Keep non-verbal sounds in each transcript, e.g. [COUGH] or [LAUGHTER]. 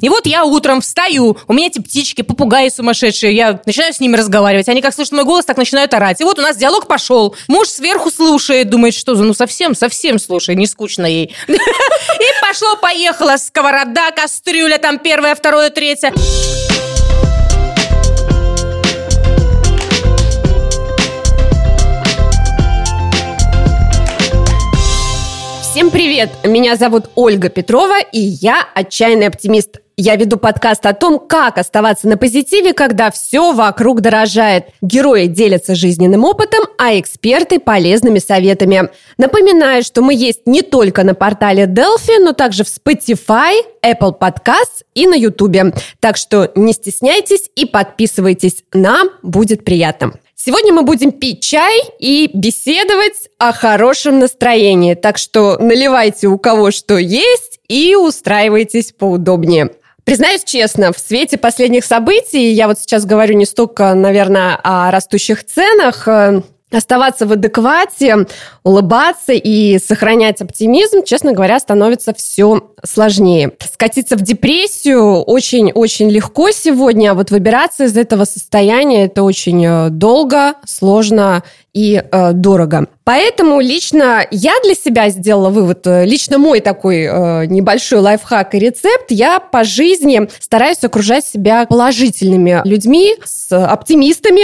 И вот я утром встаю, у меня эти птички, попугаи сумасшедшие, я начинаю с ними разговаривать, они как слышат мой голос, так начинают орать. И вот у нас диалог пошел. Муж сверху слушает, думает, что за, ну совсем, совсем слушай, не скучно ей. [LAUGHS] И пошло-поехало, сковорода, кастрюля, там первое, второе, третье. Всем привет! Меня зовут Ольга Петрова, и я отчаянный оптимист. Я веду подкаст о том, как оставаться на позитиве, когда все вокруг дорожает. Герои делятся жизненным опытом, а эксперты – полезными советами. Напоминаю, что мы есть не только на портале Delphi, но также в Spotify, Apple Podcasts и на YouTube. Так что не стесняйтесь и подписывайтесь. Нам будет приятно. Сегодня мы будем пить чай и беседовать о хорошем настроении. Так что наливайте у кого что есть и устраивайтесь поудобнее. Признаюсь честно, в свете последних событий, я вот сейчас говорю не столько, наверное, о растущих ценах, э, оставаться в адеквате, улыбаться и сохранять оптимизм, честно говоря, становится все сложнее. Скатиться в депрессию очень-очень легко сегодня, а вот выбираться из этого состояния это очень э, долго, сложно и э, дорого. Поэтому лично я для себя сделала вывод, э, лично мой такой э, небольшой лайфхак и рецепт, я по жизни стараюсь окружать себя положительными людьми, с оптимистами,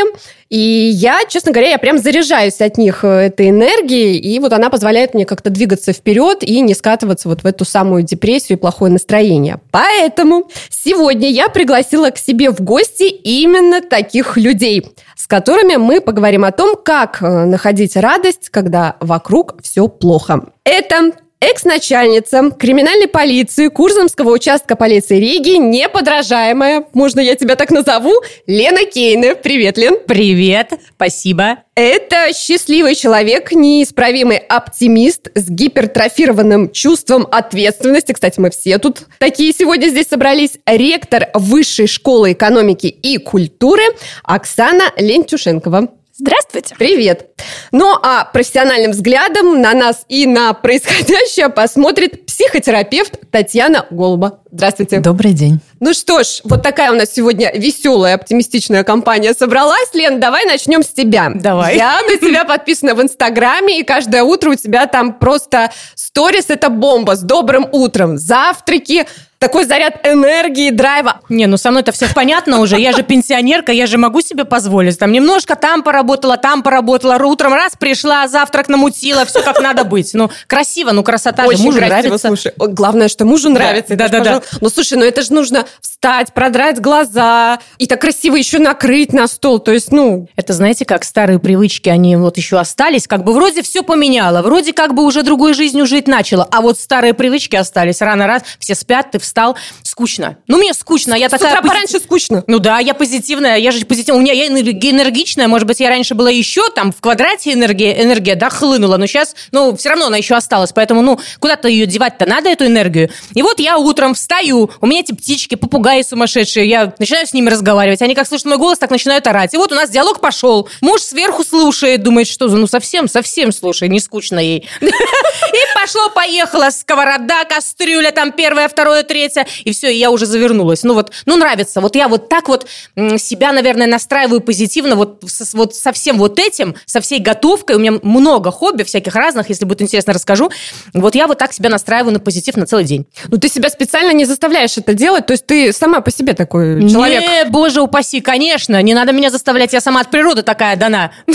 и я, честно говоря, я прям заряжаюсь от них э, этой энергией, и вот она позволяет мне как-то двигаться вперед и не скатываться вот в эту самую депрессию и плохое настроение. Поэтому сегодня я пригласила к себе в гости именно таких людей, с которыми мы поговорим о том, как э, находить радость, когда вокруг все плохо. Это Экс-начальница криминальной полиции Курзамского участка полиции Риги, неподражаемая, можно я тебя так назову, Лена Кейна. Привет, Лен. Привет, спасибо. Это счастливый человек, неисправимый оптимист с гипертрофированным чувством ответственности. Кстати, мы все тут такие сегодня здесь собрались. Ректор Высшей школы экономики и культуры Оксана Лентюшенкова. Здравствуйте. Привет. Ну а профессиональным взглядом на нас и на происходящее посмотрит психотерапевт Татьяна Голуба. Здравствуйте. Добрый день. Ну что ж, вот такая у нас сегодня веселая, оптимистичная компания собралась. Лен, давай начнем с тебя. Давай. Я на тебя подписана в Инстаграме, и каждое утро у тебя там просто сторис – это бомба с добрым утром. Завтраки, такой заряд энергии, драйва. Не, ну со мной это все понятно уже. Я же пенсионерка, я же могу себе позволить. Там немножко там поработала, там поработала. Утром раз пришла, завтрак намутила, все как надо быть. Ну, красиво, ну красота Очень же. Мужу красиво, нравится. слушай. Главное, что мужу нравится. да, да, да. пожалуй- Ну, слушай, ну это же нужно встать, продрать глаза и так красиво еще накрыть на стол. То есть, ну, Это, знаете, как старые привычки, они вот еще остались. Как бы вроде все поменяло, вроде как бы уже другой жизнью жить начала. А вот старые привычки остались. Рано раз, все спят, ты встал. Скучно. Ну, мне скучно. Я с такая утра пози- пораньше скучно. Ну да, я позитивная, я же позитивная. У меня я энерги- энергичная, может быть, я раньше была еще там в квадрате энергия, энергия, да, хлынула, но сейчас, ну, все равно она еще осталась, поэтому, ну, куда-то ее девать-то надо, эту энергию. И вот я утром встаю, у меня эти птички, попугаи сумасшедшие, я начинаю с ними разговаривать, они как слышат мой голос, так начинают орать. И вот у нас диалог пошел. Муж сверху слушает, думает, что за, ну, совсем, совсем слушай, не скучно ей. [LAUGHS] И пошло-поехало, сковорода, кастрюля, там первое, второе, третье, и все, и я уже завернулась. Ну вот, ну нравится. Вот я вот так вот себя, наверное, настраиваю позитивно вот, со, вот со всем вот этим, со всей готовкой. У меня много хобби всяких разных, если будет интересно, расскажу. Вот я вот так себя настраиваю на позитив на целый день. Ну, ты себя специально не заставляешь это делать, то есть ты сама по себе такой человек. Не, боже упаси, конечно, не надо меня заставлять, я сама от природы такая дана. [LAUGHS]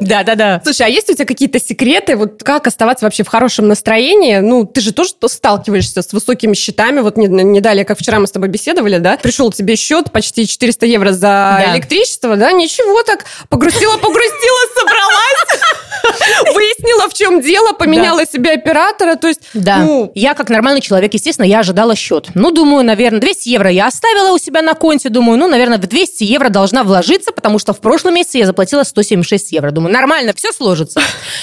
Да-да-да. Слушай, а есть у тебя какие-то секреты, вот как оставаться вообще в хорошем настроении? Ну, ты же тоже то сталкиваешься с высокими счетами. Вот не, не далее, как вчера мы с тобой беседовали, да? Пришел тебе счет почти 400 евро за Да. электричество, да? Ничего так, погрустила, погрустила, собралась, [LAUGHS] выяснила, в чем дело, поменяла себе оператора, то есть, Да. ну, я как нормальный человек, естественно, я ожидала счет. Ну, думаю, наверное, 200 евро я оставила у себя на конте. Думаю, ну, наверное, в 200 евро должна вложиться, потому что в прошлом месяце я заплатила 176 евро. Думаю, нормально, все сложится.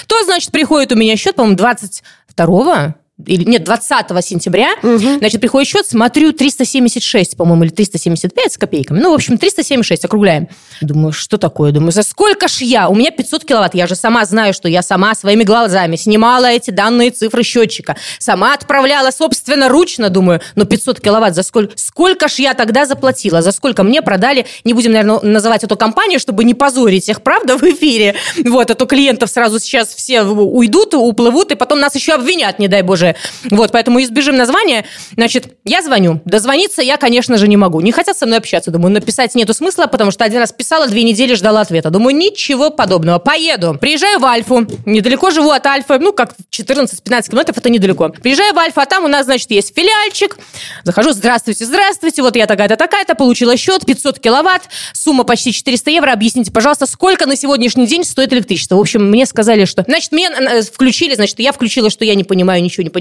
То, значит, приходит у меня счет, по-моему, 22 или нет, 20 сентября, угу. значит, приходит счет, смотрю, 376, по-моему, или 375 с копейками. Ну, в общем, 376, округляем. Думаю, что такое? Думаю, за сколько ж я? У меня 500 киловатт. Я же сама знаю, что я сама своими глазами снимала эти данные цифры счетчика. Сама отправляла, собственно, ручно, думаю, но 500 киловатт за сколько? Сколько ж я тогда заплатила? За сколько мне продали? Не будем, наверное, называть эту компанию, чтобы не позорить их, правда, в эфире. Вот, а то клиентов сразу сейчас все уйдут, уплывут, и потом нас еще обвинят, не дай боже, вот, поэтому избежим названия. Значит, я звоню. Дозвониться я, конечно же, не могу. Не хотят со мной общаться. Думаю, написать нету смысла, потому что один раз писала, две недели ждала ответа. Думаю, ничего подобного. Поеду. Приезжаю в Альфу. Недалеко живу от Альфы. Ну, как 14-15 километров, это недалеко. Приезжаю в Альфу, а там у нас, значит, есть филиальчик. Захожу, здравствуйте, здравствуйте. Вот я такая-то, такая-то. Получила счет 500 киловатт. Сумма почти 400 евро. Объясните, пожалуйста, сколько на сегодняшний день стоит электричество? В общем, мне сказали, что... Значит, мне э, включили, значит, я включила, что я не понимаю, ничего не понимаю.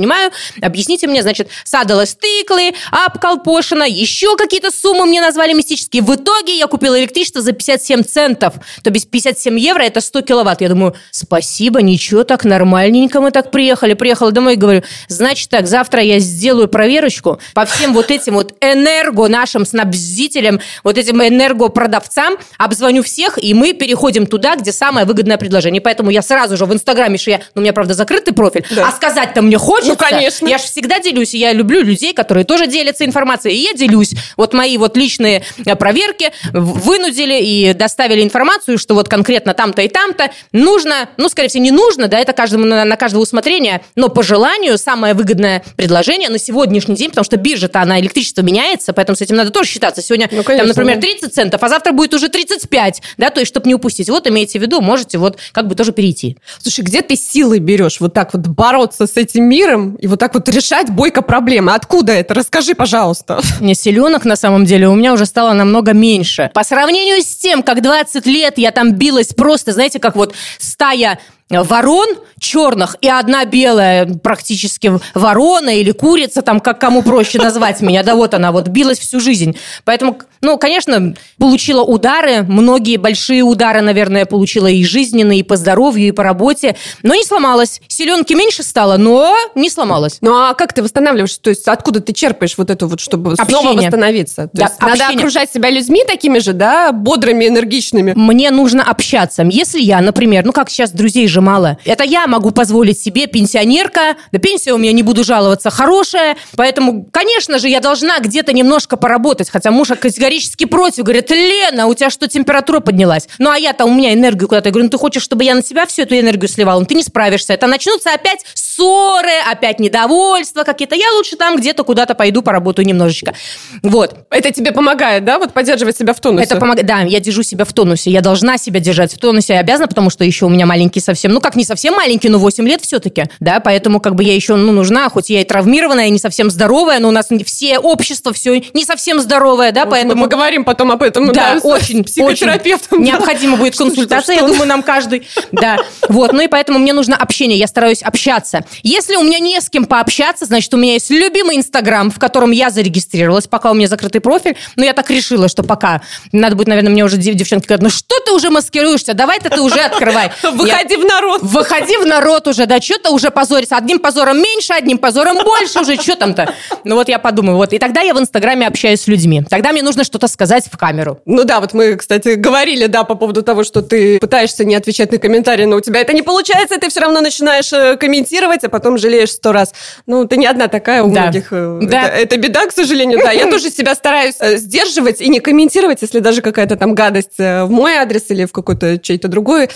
Объясните мне, значит, садилась тыклы, апкалпошина, еще какие-то суммы мне назвали мистические. В итоге я купила электричество за 57 центов. То есть 57 евро – это 100 киловатт. Я думаю, спасибо, ничего, так нормальненько мы так приехали. Приехала домой и говорю, значит так, завтра я сделаю проверочку по всем вот этим вот энерго нашим снабдителям, вот этим энергопродавцам, обзвоню всех, и мы переходим туда, где самое выгодное предложение. Поэтому я сразу же в Инстаграме, что я, ну, у меня, правда, закрытый профиль, да. а сказать-то мне хочется. Ну, конечно. Я же всегда делюсь, и я люблю людей, которые тоже делятся информацией, и я делюсь. Вот мои вот личные э, проверки вынудили и доставили информацию, что вот конкретно там-то и там-то нужно, ну, скорее всего, не нужно, да, это каждому на, на каждого усмотрение, но по желанию самое выгодное предложение на сегодняшний день, потому что биржа-то, она электричество меняется, поэтому с этим надо тоже считаться. Сегодня, ну, конечно, там, например, 30 центов, а завтра будет уже 35, да, то есть, чтобы не упустить. Вот имейте в виду, можете вот как бы тоже перейти. Слушай, где ты силы берешь вот так вот бороться с этим миром и вот так вот решать бойко проблемы. Откуда это? Расскажи, пожалуйста. Не селенок на самом деле у меня уже стало намного меньше. По сравнению с тем, как 20 лет я там билась просто, знаете, как вот стая ворон черных и одна белая практически ворона или курица, там как кому проще назвать меня, да вот она вот билась всю жизнь. Поэтому, ну, конечно, получила удары, многие большие удары, наверное, получила и жизненные, и по здоровью, и по работе, но не сломалась. Селенки меньше стало, но не сломалась. Ну, а как ты восстанавливаешь? То есть откуда ты черпаешь вот это вот, чтобы общение. снова восстановиться? То да, есть надо окружать себя людьми такими же, да, бодрыми, энергичными? Мне нужно общаться. Если я, например, ну как сейчас друзей же мало, это я могу позволить себе, пенсионерка, да пенсия у меня, не буду жаловаться, хорошая, поэтому, конечно же, я должна где-то немножко поработать, хотя муж категорически против, говорит, Лена, у тебя что, температура поднялась? Ну, а я-то, у меня энергию куда-то, я говорю, ну, ты хочешь, чтобы я на себя всю эту энергию сливала? Ну, ты не справишься, это начнутся опять ссоры, опять недовольства какие-то, я лучше там где-то куда-то пойду поработаю немножечко. Вот. Это тебе помогает, да, вот поддерживать себя в тонусе? Это помогает, да, я держу себя в тонусе, я должна себя держать в тонусе, я обязана, потому что еще у меня маленький совсем, ну, как не совсем маленький, но 8 лет все-таки, да, поэтому как бы я еще, ну, нужна, хоть я и травмированная, и не совсем здоровая, но у нас все общество все не совсем здоровое, да, поэтому... Мы поговорим потом об этом, да, да очень, психотерапевтом. Очень. Необходимо будет консультация, я думаю, нам каждый, да, вот, ну и поэтому мне нужно общение, я стараюсь общаться. Если у меня не с кем пообщаться, значит, у меня есть любимый Инстаграм, в котором я зарегистрировалась, пока у меня закрытый профиль, но я так решила, что пока. Надо будет, наверное, мне уже девчонки говорят, ну что ты уже маскируешься, давай-то ты уже открывай. [LAUGHS] Выходи в народ. Выходи в народ уже, да, что-то уже позорится. Одним позором меньше, одним позором больше уже, что там-то? Ну вот я подумаю, вот. И тогда я в Инстаграме общаюсь с людьми. Тогда мне нужно что-то сказать в камеру. Ну да, вот мы, кстати, говорили, да, по поводу того, что ты пытаешься не отвечать на комментарии, но у тебя это не получается, и ты все равно начинаешь э, комментировать, а потом жалеешь сто раз. Ну, ты не одна такая, у да. многих. Э, да. Это, это беда, к сожалению, да. Я [LAUGHS] тоже себя стараюсь э, сдерживать и не комментировать, если даже какая-то там гадость в мой адрес или в какой-то чей-то другой.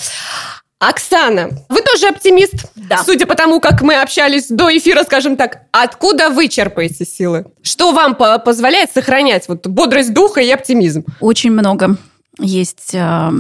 Оксана, вы тоже оптимист? Да. Судя по тому, как мы общались до эфира, скажем так, откуда вы черпаете силы? Что вам по позволяет сохранять вот бодрость духа и оптимизм? Очень много есть э,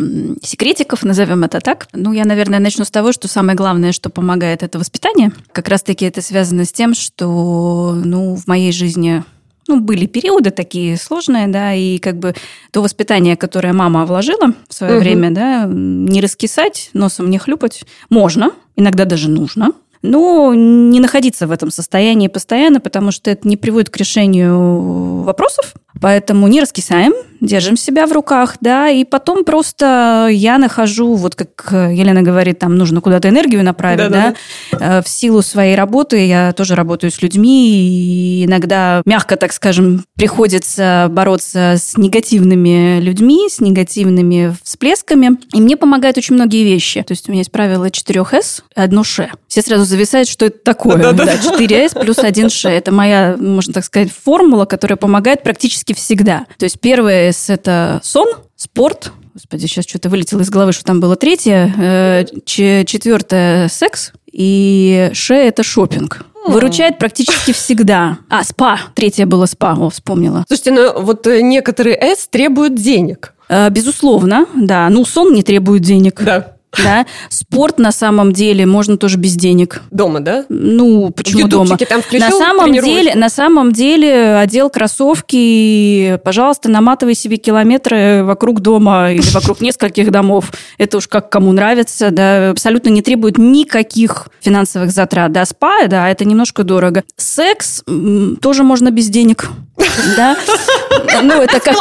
секретиков, назовем это так. Ну, я, наверное, начну с того, что самое главное, что помогает, это воспитание. Как раз-таки это связано с тем, что, ну, в моей жизни ну, были периоды такие сложные, да, и как бы то воспитание, которое мама вложила в свое угу. время, да, не раскисать, носом не хлюпать, можно, иногда даже нужно, но не находиться в этом состоянии постоянно, потому что это не приводит к решению вопросов, Поэтому не раскисаем, держим себя в руках, да, и потом просто я нахожу, вот как Елена говорит, там нужно куда-то энергию направить, да, да, э, в силу своей работы я тоже работаю с людьми, и иногда мягко, так скажем, приходится бороться с негативными людьми, с негативными всплесками, и мне помогают очень многие вещи. То есть у меня есть правило 4С, одно Ш. Все сразу зависают, что это такое. Да, 4С плюс 1 Ш. Это моя, можно так сказать, формула, которая помогает практически всегда. То есть первое СТС – это сон, спорт. Господи, сейчас что-то вылетело из головы, что там было третье. Э, четвертое – секс. И Ш – это шопинг. Выручает практически всегда. А, спа. Третье было спа. О, вспомнила. Слушайте, ну вот э, некоторые С требуют денег. Э, безусловно, да. Ну, сон не требует денег. Да. Да? Спорт на самом деле можно тоже без денег. Дома, да? Ну, почему дома? там включил, на самом деле, на самом деле одел кроссовки, пожалуйста, наматывай себе километры вокруг дома или вокруг [LAUGHS] нескольких домов. Это уж как кому нравится, да, абсолютно не требует никаких финансовых затрат. Да, спа, да, это немножко дорого. Секс тоже можно без денег. Да? Ну это, как,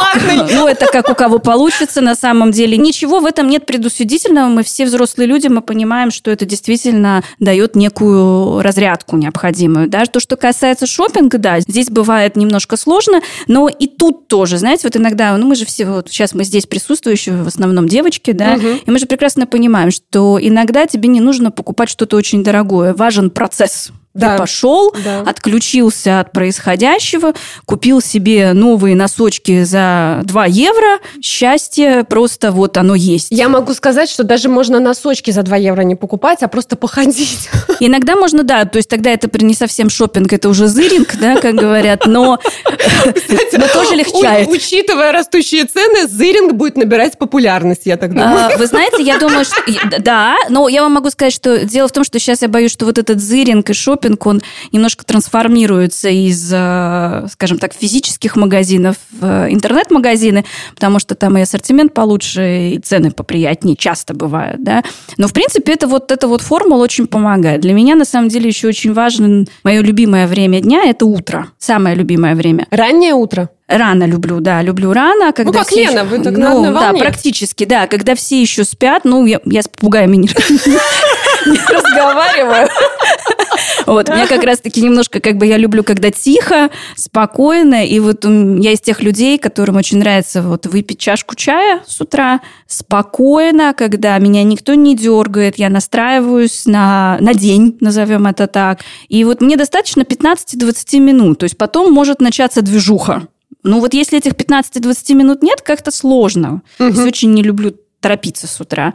ну, это как у кого получится на самом деле. Ничего в этом нет предусудительного. Мы все взрослые люди, мы понимаем, что это действительно дает некую разрядку необходимую. Да? То, что касается шопинга, да, здесь бывает немножко сложно, но и тут тоже, знаете, вот иногда, ну мы же все, вот сейчас мы здесь присутствующие, в основном девочки, да, угу. и мы же прекрасно понимаем, что иногда тебе не нужно покупать что-то очень дорогое, важен процесс. Да. Ты пошел, да. отключился от происходящего, купил себе новые носочки за 2 евро. Счастье просто вот оно есть. Я могу сказать, что даже можно носочки за 2 евро не покупать, а просто походить. [LAUGHS] Иногда можно, да, то есть тогда это не совсем шопинг, это уже зыринг, да, как говорят, но, Кстати, но тоже легчает. У, учитывая растущие цены, зыринг будет набирать популярность, я так думаю. А, вы знаете, я думаю, что да, но я вам могу сказать, что дело в том, что сейчас я боюсь, что вот этот зыринг и шопинг шопинг, он немножко трансформируется из, э, скажем так, физических магазинов в интернет-магазины, потому что там и ассортимент получше, и цены поприятнее часто бывают, да. Но, в принципе, это вот, эта вот формула очень помогает. Для меня, на самом деле, еще очень важно, мое любимое время дня – это утро. Самое любимое время. Раннее утро? Рано люблю, да, люблю рано. Когда ну, как Лена, еще... вы так ну, на одной волне. Да, практически, да. Когда все еще спят, ну, я, я с попугаями не [LAUGHS] [LAUGHS] разговариваю. Вот, у меня как раз-таки немножко, как бы, я люблю, когда тихо, спокойно, и вот я из тех людей, которым очень нравится вот выпить чашку чая с утра, спокойно, когда меня никто не дергает, я настраиваюсь на, на день, назовем это так, и вот мне достаточно 15-20 минут, то есть потом может начаться движуха. Ну вот если этих 15-20 минут нет, как-то сложно. Угу. Я очень не люблю торопиться с утра.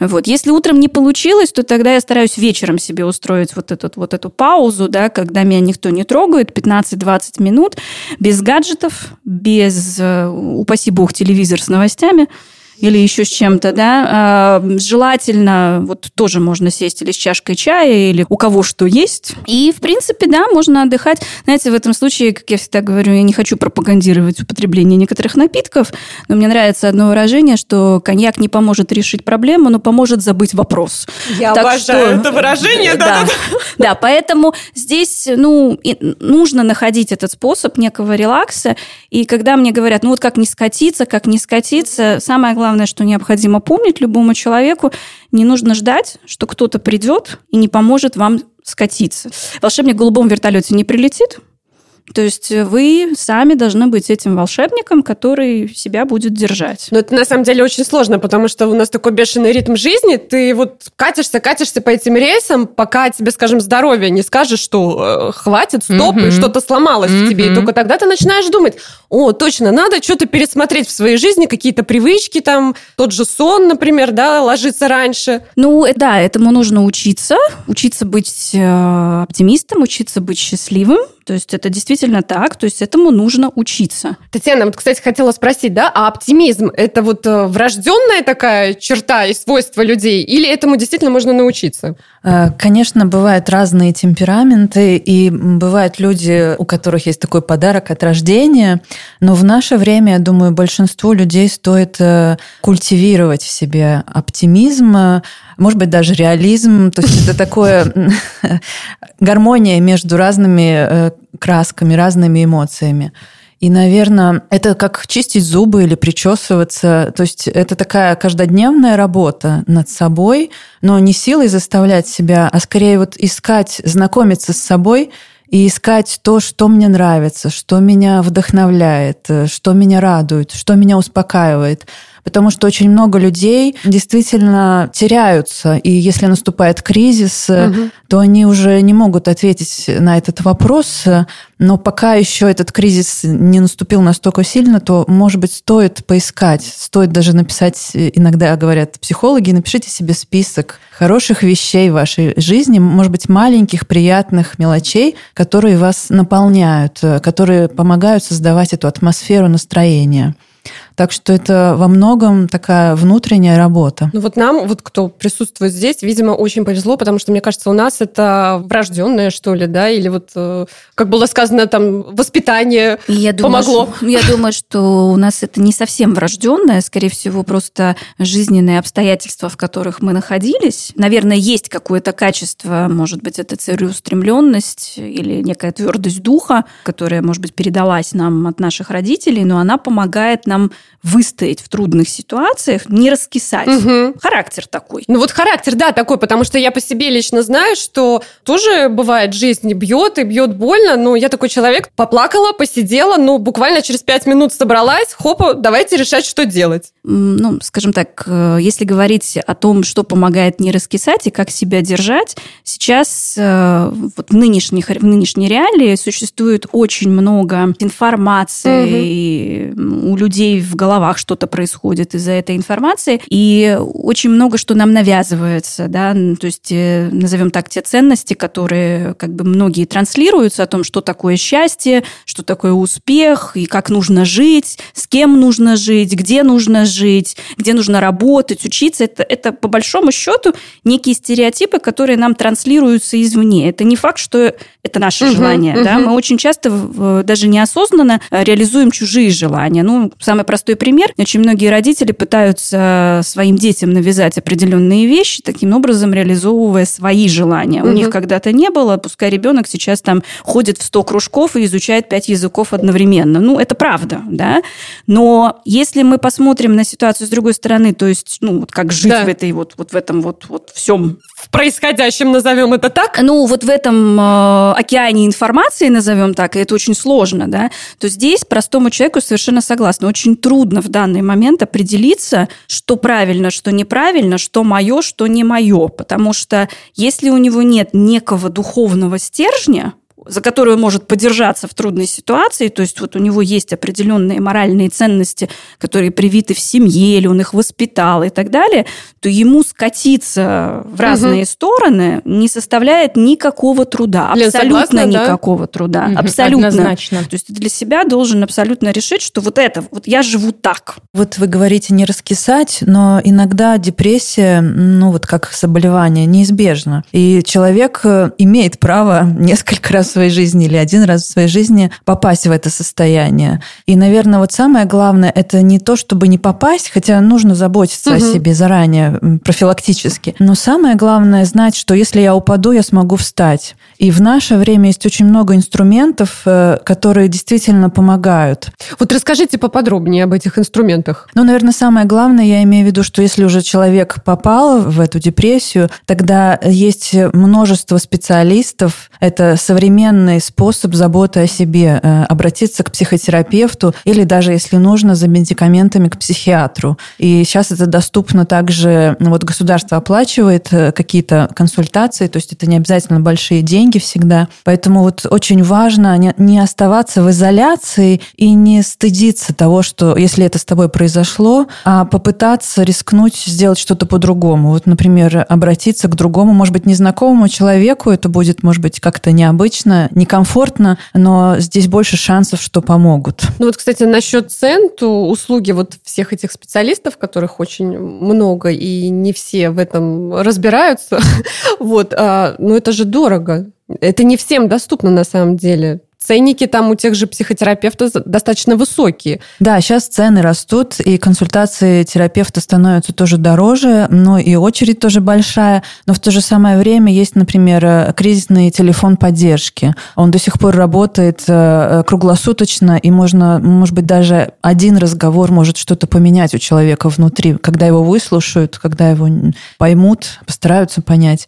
Вот. Если утром не получилось, то тогда я стараюсь вечером себе устроить вот, этот, вот эту паузу, да, когда меня никто не трогает, 15-20 минут, без гаджетов, без, э, упаси бог, телевизор с новостями – или еще с чем-то, да, а, желательно, вот тоже можно сесть или с чашкой чая, или у кого что есть. И, в принципе, да, можно отдыхать. Знаете, в этом случае, как я всегда говорю, я не хочу пропагандировать употребление некоторых напитков, но мне нравится одно выражение, что коньяк не поможет решить проблему, но поможет забыть вопрос. Я так обожаю что, это выражение, да. Да, да, поэтому здесь, ну, нужно находить этот способ некого релакса, и когда мне говорят, ну вот как не скатиться, как не скатиться, самое главное главное, что необходимо помнить любому человеку, не нужно ждать, что кто-то придет и не поможет вам скатиться. Волшебник в голубом вертолете не прилетит, то есть вы сами должны быть этим волшебником, который себя будет держать. Но это на самом деле очень сложно, потому что у нас такой бешеный ритм жизни. Ты вот катишься, катишься по этим рейсам, пока тебе, скажем, здоровье не скажешь, что э, хватит, стоп, mm-hmm. и что-то сломалось mm-hmm. в тебе. И только тогда ты начинаешь думать, о, точно, надо что-то пересмотреть в своей жизни, какие-то привычки там, тот же сон, например, да, ложиться раньше. Ну, э, да, этому нужно учиться, учиться быть э, оптимистом, учиться быть счастливым, то есть это действительно так, то есть этому нужно учиться. Татьяна, вот, кстати, хотела спросить, да, а оптимизм – это вот э, врожденная такая черта и свойство людей, или этому действительно можно научиться? Э, конечно, бывают разные темпераменты, и бывают люди, у которых есть такой подарок от рождения, но в наше время, я думаю, большинству людей стоит э, культивировать в себе оптимизм, может быть, даже реализм. То есть это такое [LAUGHS] гармония между разными красками, разными эмоциями. И, наверное, это как чистить зубы или причесываться. То есть это такая каждодневная работа над собой, но не силой заставлять себя, а скорее вот искать, знакомиться с собой и искать то, что мне нравится, что меня вдохновляет, что меня радует, что меня успокаивает потому что очень много людей действительно теряются, и если наступает кризис, угу. то они уже не могут ответить на этот вопрос, но пока еще этот кризис не наступил настолько сильно, то, может быть, стоит поискать, стоит даже написать, иногда говорят психологи, напишите себе список хороших вещей в вашей жизни, может быть, маленьких, приятных мелочей, которые вас наполняют, которые помогают создавать эту атмосферу настроения. Так что это во многом такая внутренняя работа. Ну вот нам, вот кто присутствует здесь, видимо, очень повезло, потому что, мне кажется, у нас это врожденное, что ли, да, или вот, э, как было сказано, там, воспитание я помогло. Думаю, я думаю, что у нас это не совсем врожденное, скорее всего, просто жизненные обстоятельства, в которых мы находились. Наверное, есть какое-то качество, может быть, это целеустремленность или некая твердость духа, которая, может быть, передалась нам от наших родителей, но она помогает нам выстоять в трудных ситуациях, не раскисать. Угу. Характер такой. Ну вот характер, да, такой, потому что я по себе лично знаю, что тоже бывает жизнь бьет и бьет больно, но я такой человек, поплакала, посидела, ну буквально через пять минут собралась, хопа, давайте решать, что делать. Ну, скажем так, э, если говорить о том, что помогает не раскисать и как себя держать, сейчас э, вот в нынешних, в нынешней реалии существует очень много информации угу. у людей в головах что-то происходит из-за этой информации, и очень много что нам навязывается, да, то есть, э, назовем так, те ценности, которые как бы многие транслируются о том, что такое счастье, что такое успех, и как нужно жить, с кем нужно жить, где нужно жить, где нужно работать, учиться. Это, это по большому счету некие стереотипы, которые нам транслируются извне. Это не факт, что это наше угу, желание. Угу. Да? Мы очень часто даже неосознанно реализуем чужие желания. Ну, самый простой пример. Очень многие родители пытаются своим детям навязать определенные вещи, таким образом реализовывая свои желания. Угу. У них когда-то не было, пускай ребенок сейчас там ходит в 100 кружков и изучает 5 языков одновременно. Ну, это правда, да. Но если мы посмотрим на ситуацию с другой стороны, то есть, ну, вот как жить да. в этой вот, вот в этом вот, вот всем в происходящем, назовем это так? Ну, вот в этом э, океане информации, назовем так, и это очень сложно, да, то здесь простому человеку совершенно согласна. Очень трудно в данный момент определиться, что правильно, что неправильно, что мое, что не мое. Потому что если у него нет некого духовного стержня, за которую он может подержаться в трудной ситуации, то есть вот у него есть определенные моральные ценности, которые привиты в семье, или он их воспитал и так далее, то ему скатиться в разные угу. стороны не составляет никакого труда, Лен, абсолютно согласна, никакого да? труда, угу, абсолютно. Однозначно. То есть для себя должен абсолютно решить, что вот это, вот я живу так. Вот вы говорите не раскисать, но иногда депрессия, ну вот как заболевание, неизбежна. И человек э, имеет право [LAUGHS] несколько раз своей жизни или один раз в своей жизни попасть в это состояние. И, наверное, вот самое главное, это не то, чтобы не попасть, хотя нужно заботиться угу. о себе заранее, профилактически. Но самое главное знать, что если я упаду, я смогу встать. И в наше время есть очень много инструментов, э, которые действительно помогают. Вот расскажите поподробнее об этих инструментах. Ну, наверное, самое главное, я имею в виду, что если уже человек попал в эту депрессию, тогда есть множество специалистов. Это современный способ заботы о себе, э, обратиться к психотерапевту или даже, если нужно, за медикаментами к психиатру. И сейчас это доступно также, ну, вот государство оплачивает э, какие-то консультации, то есть это не обязательно большие деньги всегда. Поэтому вот очень важно не оставаться в изоляции и не стыдиться того, что если это с тобой произошло, а попытаться рискнуть сделать что-то по-другому. Вот, например, обратиться к другому, может быть, незнакомому человеку, это будет, может быть, как-то необычно, некомфортно, но здесь больше шансов, что помогут. Ну вот, кстати, насчет цен, то услуги вот всех этих специалистов, которых очень много, и не все в этом разбираются, [LAUGHS] вот, а, ну это же дорого. Это не всем доступно на самом деле ценники там у тех же психотерапевтов достаточно высокие. Да, сейчас цены растут, и консультации терапевта становятся тоже дороже, но и очередь тоже большая. Но в то же самое время есть, например, кризисный телефон поддержки. Он до сих пор работает э, круглосуточно, и можно, может быть, даже один разговор может что-то поменять у человека внутри, когда его выслушают, когда его поймут, постараются понять.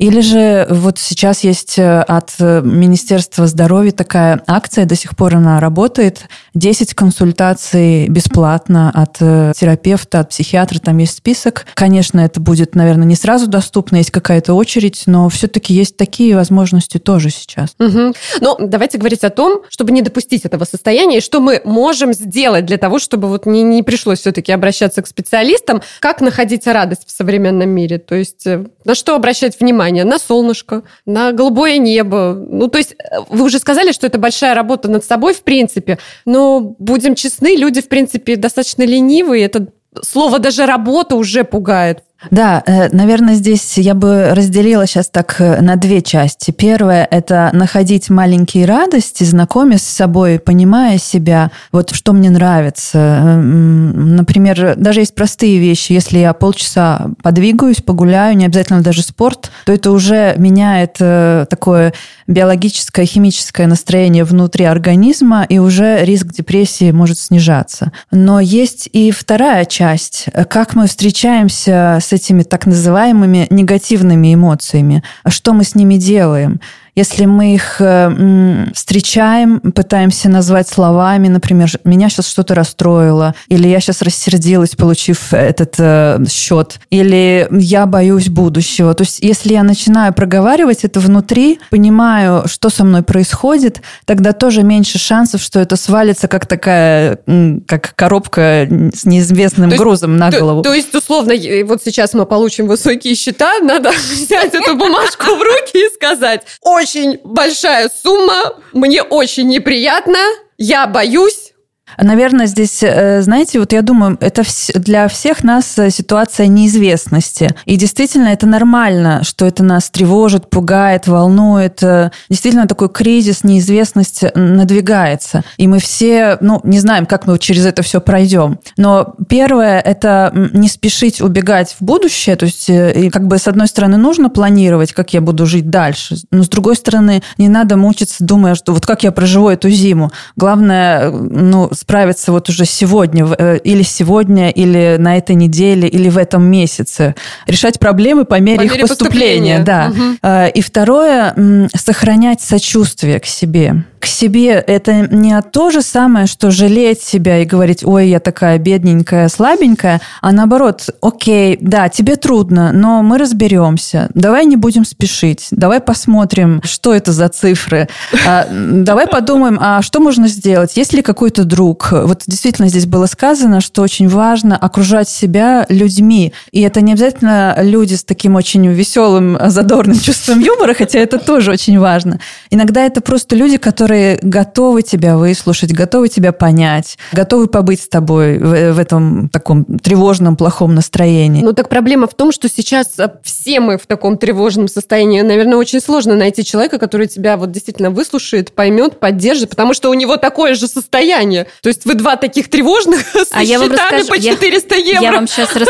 Или же вот сейчас есть э, от э, Министерства здоровья такая акция, до сих пор она работает. 10 консультаций бесплатно от э, терапевта, от психиатра, там есть список. Конечно, это будет, наверное, не сразу доступно, есть какая-то очередь, но все-таки есть такие возможности тоже сейчас. Угу. Ну, давайте говорить о том, чтобы не допустить этого состояния, и что мы можем сделать для того, чтобы вот не, не пришлось все-таки обращаться к специалистам, как находить радость в современном мире, то есть на что обращать внимание, на солнышко, на голубое небо. Ну, то есть э, вы уже сказали, что это большая работа над собой, в принципе, но будем честны, люди, в принципе, достаточно ленивые. Это слово даже работа уже пугает. Да, э, наверное, здесь я бы разделила сейчас так э, на две части. Первое – это находить маленькие радости, знакомясь с собой, понимая себя, вот что мне нравится. Например, даже есть простые вещи. Если я полчаса подвигаюсь, погуляю, не обязательно даже спорт, то это уже меняет э, такое биологическое, химическое настроение внутри организма, и уже риск депрессии может снижаться. Но есть и вторая часть. Как мы встречаемся с этими так называемыми негативными эмоциями? Что мы с ними делаем? Если мы их э, встречаем, пытаемся назвать словами, например, меня сейчас что-то расстроило, или я сейчас рассердилась, получив этот э, счет, или я боюсь будущего. То есть, если я начинаю проговаривать это внутри, понимаю, что со мной происходит, тогда тоже меньше шансов, что это свалится как такая, как коробка с неизвестным то грузом есть, на голову. То, то есть, условно, вот сейчас мы получим высокие счета, надо [LAUGHS] взять эту бумажку в руки и сказать, очень большая сумма, мне очень неприятно, я боюсь, Наверное, здесь, э, знаете, вот я думаю, это для всех нас э, ситуация неизвестности. И действительно, это нормально, что это нас тревожит, пугает, волнует. Э, действительно, такой кризис, неизвестность надвигается. И мы все, ну, не знаем, как мы через это все пройдем. Но первое – это не спешить убегать в будущее. То есть, как бы, с одной стороны, нужно планировать, как я буду жить дальше. Но, с другой стороны, не надо мучиться, думая, что вот как я проживу эту зиму. Главное, ну, справиться вот уже сегодня, э, или сегодня, или на этой неделе, или в этом месяце. Решать проблемы по мере, по их мере поступления. поступления. Да. Угу. И второе, сохранять сочувствие к себе к себе, это не то же самое, что жалеть себя и говорить, ой, я такая бедненькая, слабенькая, а наоборот, окей, да, тебе трудно, но мы разберемся. Давай не будем спешить. Давай посмотрим, что это за цифры. А, давай подумаем, а что можно сделать? Есть ли какой-то друг? Вот действительно здесь было сказано, что очень важно окружать себя людьми. И это не обязательно люди с таким очень веселым, задорным [LAUGHS] чувством юмора, хотя это тоже очень важно. Иногда это просто люди, которые которые готовы тебя выслушать, готовы тебя понять, готовы побыть с тобой в, в этом таком тревожном, плохом настроении. Ну так проблема в том, что сейчас э, все мы в таком тревожном состоянии. Наверное, очень сложно найти человека, который тебя вот действительно выслушает, поймет, поддержит, потому что у него такое же состояние. То есть вы два таких тревожных а я вам расскажу, по 400 я, евро. Я вам, сейчас рас...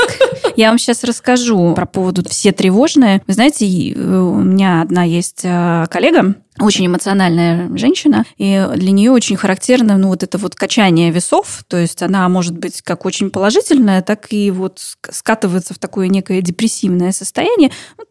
я вам сейчас расскажу про поводу все тревожные. Вы знаете, у меня одна есть э, коллега, очень эмоциональная женщина, и для нее очень характерно ну, вот это вот качание весов, то есть она может быть как очень положительная, так и вот скатываться в такое некое депрессивное состояние,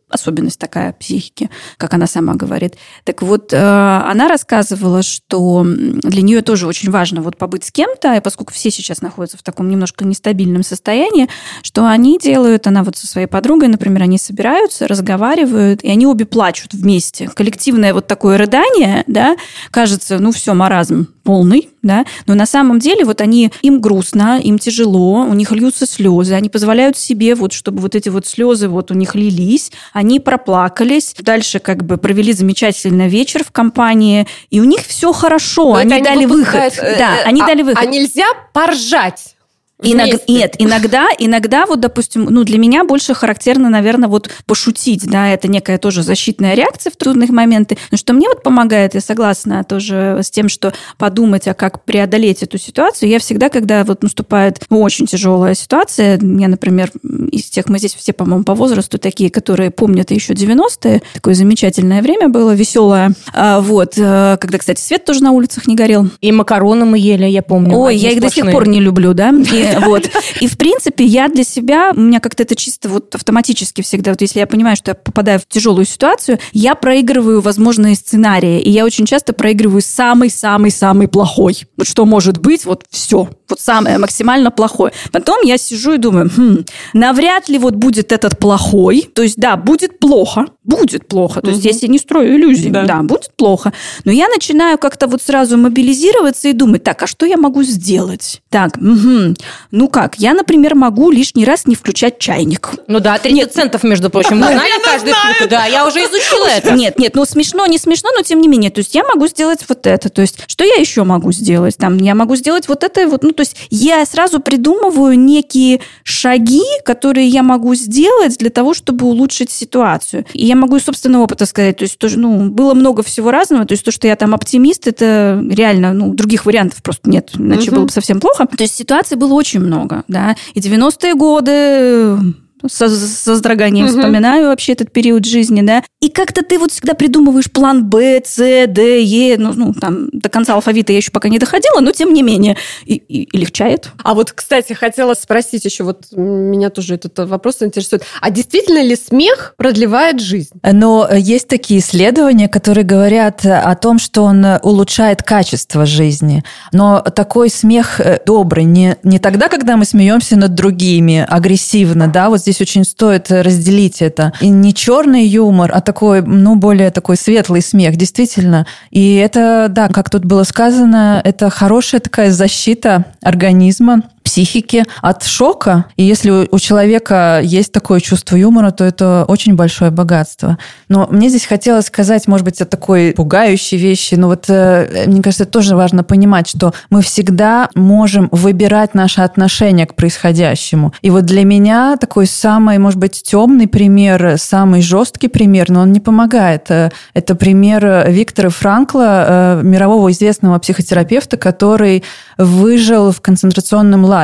особенность такая психики, как она сама говорит. Так вот, э, она рассказывала, что для нее тоже очень важно вот побыть с кем-то, и поскольку все сейчас находятся в таком немножко нестабильном состоянии, что они делают, она вот со своей подругой, например, они собираются, разговаривают, и они обе плачут вместе. Коллективное вот такое рыдание, да, кажется, ну все, маразм полный, да, но на самом деле вот они, им грустно, им тяжело, у них льются слезы, они позволяют себе вот, чтобы вот эти вот слезы вот у них лились, они проплакались, дальше как бы провели замечательный вечер в компании, и у них все хорошо, они, они дали выход. Э, да, они а, дали выход. А нельзя поржать? Иног... Нет, иногда, иногда вот, допустим, ну, для меня больше характерно, наверное, вот пошутить, да, это некая тоже защитная реакция в трудных моменты. Но что мне вот помогает, я согласна тоже с тем, что подумать, а как преодолеть эту ситуацию, я всегда, когда вот наступает очень тяжелая ситуация, я, например, из тех, мы здесь все, по-моему, по возрасту такие, которые помнят еще 90-е, такое замечательное время было, веселое, а, вот, э, когда, кстати, свет тоже на улицах не горел. И макароны мы ели, я помню. Ой, я их до сих пор не люблю, да, и [LAUGHS] [LAUGHS] Вот. И, в принципе, я для себя, у меня как-то это чисто вот автоматически всегда, вот если я понимаю, что я попадаю в тяжелую ситуацию, я проигрываю возможные сценарии. И я очень часто проигрываю самый-самый-самый плохой. Вот что может быть, вот все. Вот самое максимально плохое. Потом я сижу и думаю, хм, навряд ли вот будет этот плохой. То есть, да, будет плохо. Будет плохо. То есть, если не строю иллюзий, да. да, будет плохо. Но я начинаю как-то вот сразу мобилизироваться и думать, так, а что я могу сделать? Так, угу. Ну как, я, например, могу лишний раз не включать чайник. Ну да, 30 нет. центов, между прочим. Мы знали каждый штуку. Да, я уже изучила это. Нет, нет, ну смешно, не смешно, но тем не менее. То есть я могу сделать вот это. То есть что я еще могу сделать? Там, я могу сделать вот это. Вот, ну, то есть я сразу придумываю некие шаги, которые я могу сделать для того, чтобы улучшить ситуацию. И я могу из собственного опыта сказать, то есть тоже, ну, было много всего разного. То есть то, что я там оптимист, это реально, ну, других вариантов просто нет, иначе угу. было бы совсем плохо. То есть ситуаций было очень очень много, да. И 90-е годы со, со содроганием угу. вспоминаю вообще этот период жизни, да. И как-то ты вот всегда придумываешь план Б, С, Д, Е, ну, ну там до конца алфавита я еще пока не доходила, но тем не менее. И, и, и легчает. А вот, кстати, хотела спросить еще, вот меня тоже этот вопрос интересует. А действительно ли смех продлевает жизнь? Но есть такие исследования, которые говорят о том, что он улучшает качество жизни. Но такой смех э, добрый, не, не тогда, когда мы смеемся над другими агрессивно, да, вот здесь очень стоит разделить это. И не черный юмор, а такой, ну, более такой светлый смех, действительно. И это, да, как тут было сказано, это хорошая такая защита организма психики от шока. И если у человека есть такое чувство юмора, то это очень большое богатство. Но мне здесь хотелось сказать, может быть, о такой пугающей вещи. Но вот э, мне кажется, тоже важно понимать, что мы всегда можем выбирать наше отношение к происходящему. И вот для меня такой самый, может быть, темный пример, самый жесткий пример, но он не помогает. Э, это пример Виктора Франкла, э, мирового известного психотерапевта, который выжил в концентрационном лагере.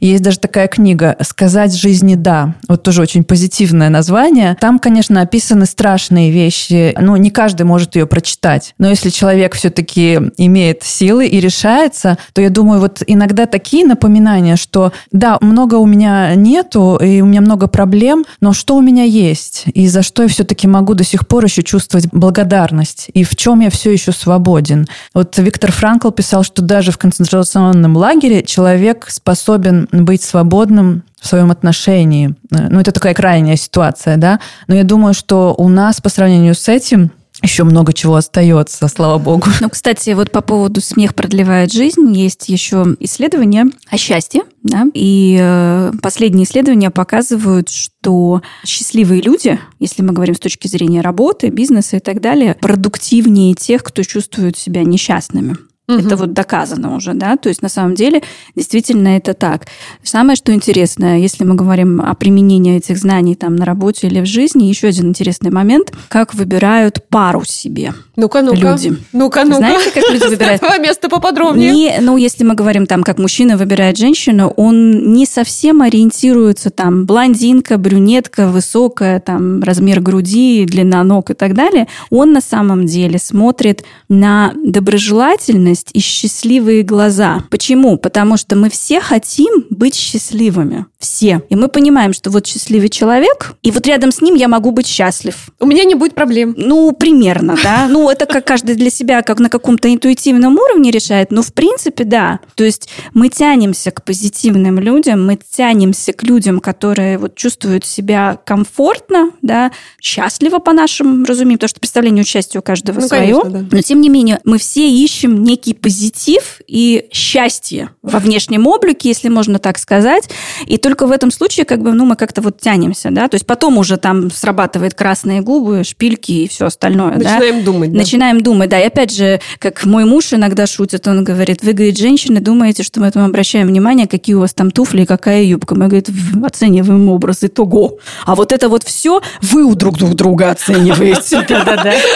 Есть даже такая книга «Сказать жизни да». Вот тоже очень позитивное название. Там, конечно, описаны страшные вещи. Ну, не каждый может ее прочитать. Но если человек все-таки имеет силы и решается, то я думаю, вот иногда такие напоминания, что да, много у меня нету, и у меня много проблем, но что у меня есть? И за что я все-таки могу до сих пор еще чувствовать благодарность? И в чем я все еще свободен? Вот Виктор Франкл писал, что даже в концентрационном лагере человек способен быть свободным в своем отношении. Ну, это такая крайняя ситуация, да. Но я думаю, что у нас по сравнению с этим еще много чего остается, слава богу. Ну, кстати, вот по поводу «Смех продлевает жизнь» есть еще исследования о счастье. Да? И э, последние исследования показывают, что счастливые люди, если мы говорим с точки зрения работы, бизнеса и так далее, продуктивнее тех, кто чувствует себя несчастными. Угу. Это вот доказано уже, да, то есть на самом деле действительно это так. Самое, что интересное, если мы говорим о применении этих знаний там на работе или в жизни, еще один интересный момент, как выбирают пару себе ну-ка, ну-ка. люди. Ну-ка, ну-ка. Знаете, как люди [LAUGHS] выбирают? С место поподробнее. Не, ну, если мы говорим там, как мужчина выбирает женщину, он не совсем ориентируется там блондинка, брюнетка, высокая, там размер груди, длина ног и так далее. Он на самом деле смотрит на доброжелательность уверенность и счастливые глаза. Почему? Потому что мы все хотим быть счастливыми. Все. И мы понимаем, что вот счастливый человек, и вот рядом с ним я могу быть счастлив. У меня не будет проблем. Ну, примерно, да. [LAUGHS] Ну, это как каждый для себя, как на каком-то интуитивном уровне решает. Но, в принципе, да. То есть мы тянемся к позитивным людям, мы тянемся к людям, которые вот чувствуют себя комфортно, да, счастливо по нашим разумениям, потому что представление участия у каждого ну, свое. Конечно, да. Но, тем не менее, мы все ищем некий некий позитив и счастье во внешнем облике, если можно так сказать. И только в этом случае как бы, ну, мы как-то вот тянемся, да, то есть потом уже там срабатывает красные губы, шпильки и все остальное, Начинаем да? думать, да. Начинаем думать, да. И опять же, как мой муж иногда шутит, он говорит, вы, говорит, женщины, думаете, что мы там обращаем внимание, какие у вас там туфли и какая юбка. Мы, говорит, оцениваем образ, итого. А вот это вот все вы у друг друга оцениваете.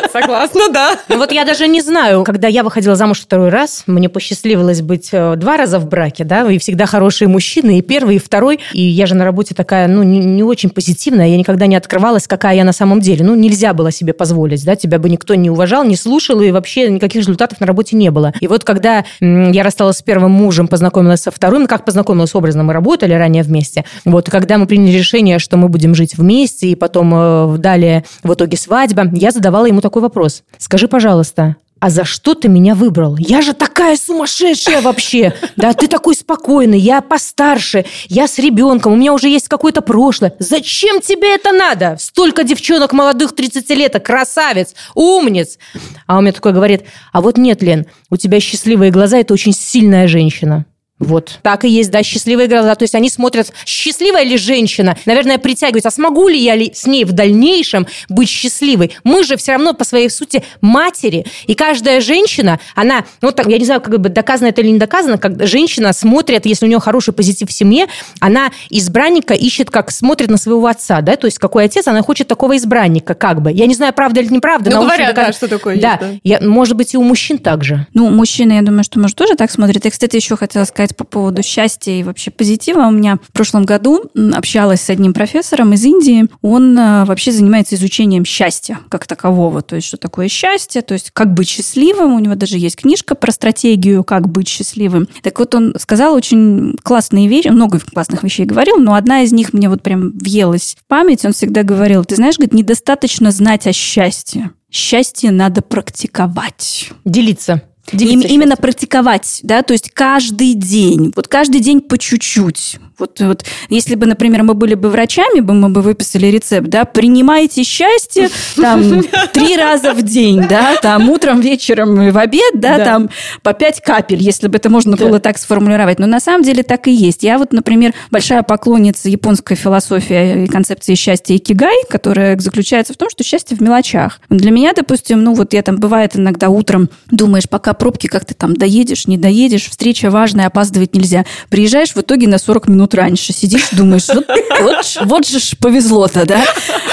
[LAUGHS] Согласна, да. Ну вот я даже не знаю, когда я выходила замуж второй раз, мне посчастливилось быть э, два раза в браке, да, и всегда хорошие мужчины, и первый, и второй. И я же на работе такая, ну, не, не очень позитивная, я никогда не открывалась, какая я на самом деле. Ну, нельзя было себе позволить, да, тебя бы никто не уважал, не слушал, и вообще никаких результатов на работе не было. И вот когда я рассталась с первым мужем, познакомилась со вторым, ну, как познакомилась образно, мы работали ранее вместе, вот, и когда мы приняли решение, что мы будем жить вместе, и потом э, далее в итоге свадьба, я задавала ему такой вопрос. Скажи, пожалуйста, а за что ты меня выбрал? Я же такая сумасшедшая вообще. Да, ты такой спокойный, я постарше, я с ребенком, у меня уже есть какое-то прошлое. Зачем тебе это надо? Столько девчонок молодых 30 лет, красавец, умниц. А он мне такой говорит, а вот нет, Лен, у тебя счастливые глаза, это очень сильная женщина. Вот. Так и есть, да, счастливые глаза. То есть они смотрят, счастливая ли женщина, наверное, притягивается, а смогу ли я ли с ней в дальнейшем быть счастливой? Мы же все равно по своей сути матери, и каждая женщина, она, ну, так, я не знаю, как бы доказано это или не доказано, как женщина смотрит, если у нее хороший позитив в семье, она избранника ищет, как смотрит на своего отца, да, то есть какой отец, она хочет такого избранника, как бы. Я не знаю, правда или неправда. Ну, говорят, да, доказано. что такое Да, есть, да. Я, может быть, и у мужчин также. Ну, мужчины, я думаю, что, может, тоже так смотрят. Я, кстати, еще хотела сказать по поводу счастья и вообще позитива. У меня в прошлом году общалась с одним профессором из Индии. Он а, вообще занимается изучением счастья как такового. То есть, что такое счастье, то есть, как быть счастливым. У него даже есть книжка про стратегию, как быть счастливым. Так вот, он сказал очень классные вещи, много классных вещей говорил, но одна из них мне вот прям въелась в память. Он всегда говорил, ты знаешь, говорит, недостаточно знать о счастье. Счастье надо практиковать. Делиться. Им- Делиться именно практиковать, да, то есть каждый день, вот каждый день по чуть-чуть. Вот, вот если бы, например, мы были бы врачами, бы мы бы выписали рецепт, да, принимайте счастье там [LAUGHS] три раза в день, да, там утром, вечером и в обед, да, Да. там по пять капель, если бы это можно было так сформулировать. Но на самом деле так и есть. Я вот, например, большая поклонница японской философии и концепции счастья икигай, которая заключается в том, что счастье в мелочах. Для меня, допустим, ну вот я там бывает иногда утром думаешь, пока пробки, как ты там доедешь, не доедешь, встреча важная, опаздывать нельзя. Приезжаешь в итоге на 40 минут раньше, сидишь, думаешь, вот, вот, вот же ж повезло-то, да?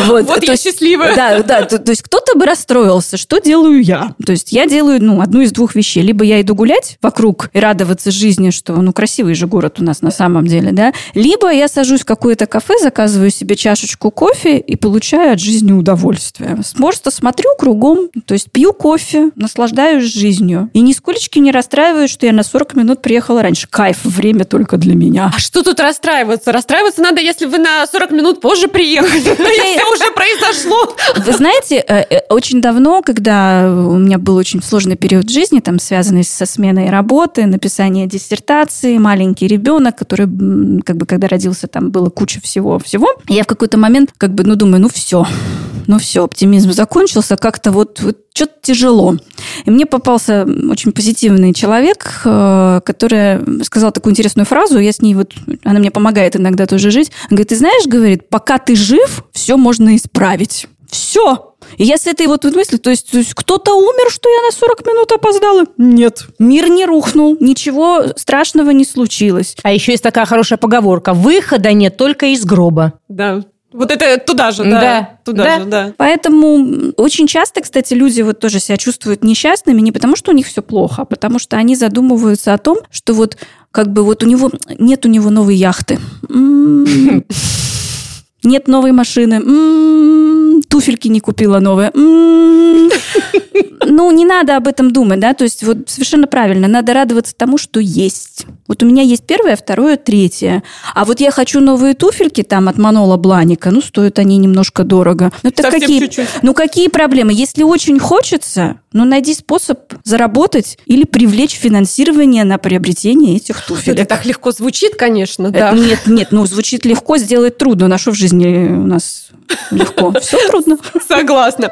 Вот то я есть- счастливая. Да, да, то, то есть кто-то бы расстроился, что делаю я? То есть я делаю, ну, одну из двух вещей. Либо я иду гулять вокруг и радоваться жизни, что, ну, красивый же город у нас на самом деле, да? Либо я сажусь в какое-то кафе, заказываю себе чашечку кофе и получаю от жизни удовольствие. Просто смотрю кругом, то есть пью кофе, наслаждаюсь жизнью. И нисколечки не расстраиваюсь, что я на 40 минут приехала раньше. Кайф, время только для меня. А что тут расстраиваться? Расстраиваться надо, если вы на 40 минут позже приехали. [LAUGHS] [LAUGHS] Если уже произошло. Вы знаете, э, э, очень давно, когда у меня был очень сложный период жизни, там, связанный со сменой работы, написание диссертации, маленький ребенок, который, как бы, когда родился, там было куча всего-всего, я в какой-то момент, как бы, ну, думаю, ну, все, ну, все, оптимизм закончился, как-то вот, вот что-то тяжело. И мне попался очень позитивный человек, э, который сказал такую интересную фразу, я с ней вот, она мне помогает иногда тоже жить. Он говорит, ты знаешь, говорит, пока ты жив, все можно исправить. Все. И я с этой вот мыслью, то есть, то есть кто-то умер, что я на 40 минут опоздала? Нет. Мир не рухнул, ничего страшного не случилось. А еще есть такая хорошая поговорка. Выхода нет только из гроба. Да. Вот это туда же, да. Да. Туда Да. же, да. Поэтому очень часто, кстати, люди вот тоже себя чувствуют несчастными не потому, что у них все плохо, а потому что они задумываются о том, что вот как бы вот у него нет у него новой яхты. М, [LAUGHS] Нет новой машины. Туфельки не купила новые. М, Ну, не надо об этом думать, да, то есть вот совершенно правильно, надо радоваться тому, что есть. Вот у меня есть первое, второе, третье. А вот я хочу новые туфельки там от Манола Бланика, ну, стоят они немножко дорого. Ну, так Совсем какие, чуть-чуть. ну, какие проблемы? Если очень хочется, ну, найди способ заработать или привлечь финансирование на приобретение этих Это туфелек. так легко звучит, конечно, Это- да. Нет, нет, ну, звучит легко, сделать трудно. На что в жизни у нас легко? Все трудно. Согласна.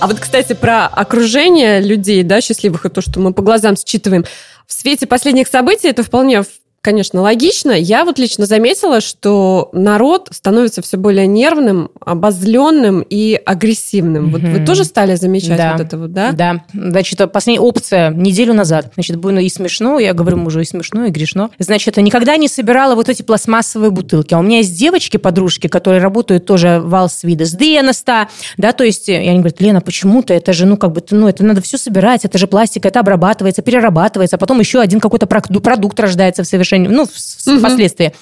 А вот, кстати, про окружение людей, да, счастливых, и то, что мы по глазам считываем. В свете последних событий это вполне конечно, логично. Я вот лично заметила, что народ становится все более нервным, обозленным и агрессивным. Вот вы тоже стали замечать да. вот это вот, да? Да. Значит, последняя опция неделю назад. Значит, было и смешно, я говорю мужу, и смешно, и грешно. Значит, никогда не собирала вот эти пластмассовые бутылки. А у меня есть девочки-подружки, которые работают тоже в Алсвида с Деноста, да, то есть, и они говорят, Лена, почему-то это же, ну, как бы, ну, это надо все собирать, это же пластик, это обрабатывается, перерабатывается, а потом еще один какой-то продукт рождается в совершенно решению, ну, впоследствии. Угу.